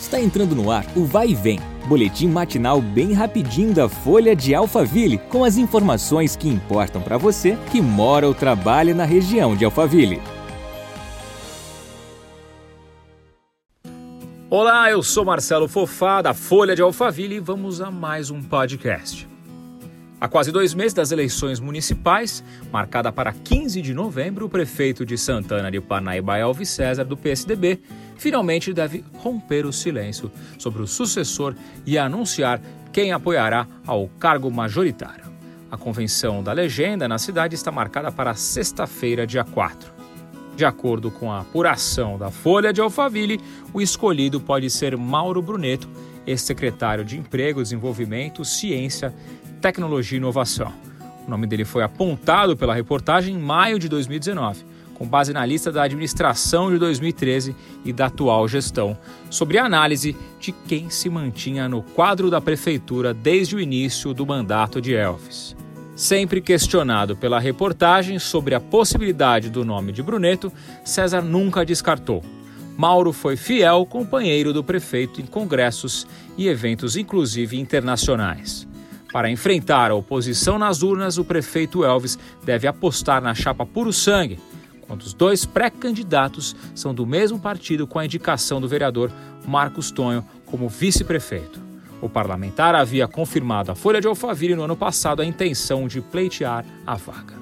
Está entrando no ar o Vai e Vem, boletim matinal bem rapidinho da Folha de Alphaville, com as informações que importam para você que mora ou trabalha na região de Alphaville. Olá, eu sou Marcelo Fofá, da Folha de Alphaville, e vamos a mais um podcast. Há quase dois meses das eleições municipais, marcada para 15 de novembro, o prefeito de Santana de Parnaíba, Elvis César, do PSDB, finalmente deve romper o silêncio sobre o sucessor e anunciar quem apoiará ao cargo majoritário. A convenção da legenda na cidade está marcada para sexta-feira, dia 4. De acordo com a apuração da Folha de Alphaville, o escolhido pode ser Mauro Bruneto, ex-secretário de Emprego, Desenvolvimento, Ciência Tecnologia e Inovação. O nome dele foi apontado pela reportagem em maio de 2019, com base na lista da administração de 2013 e da atual gestão, sobre a análise de quem se mantinha no quadro da prefeitura desde o início do mandato de Elvis. Sempre questionado pela reportagem sobre a possibilidade do nome de Bruneto, César nunca descartou. Mauro foi fiel companheiro do prefeito em congressos e eventos, inclusive internacionais. Para enfrentar a oposição nas urnas, o prefeito Elvis deve apostar na chapa puro sangue, quando os dois pré-candidatos são do mesmo partido com a indicação do vereador Marcos Tonho como vice-prefeito. O parlamentar havia confirmado à Folha de Alphaville no ano passado a intenção de pleitear a vaga.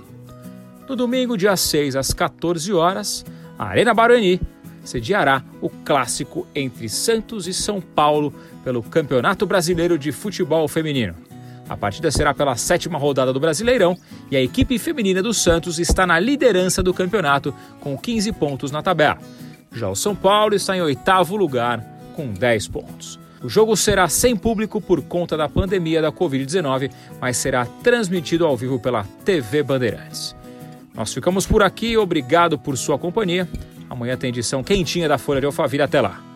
No domingo, dia 6, às 14 horas, a Arena Barani sediará o clássico entre Santos e São Paulo pelo Campeonato Brasileiro de Futebol Feminino. A partida será pela sétima rodada do Brasileirão e a equipe feminina do Santos está na liderança do campeonato com 15 pontos na tabela. Já o São Paulo está em oitavo lugar com 10 pontos. O jogo será sem público por conta da pandemia da Covid-19, mas será transmitido ao vivo pela TV Bandeirantes. Nós ficamos por aqui, obrigado por sua companhia. Amanhã tem edição quentinha da Folha de Alphaville. Até lá!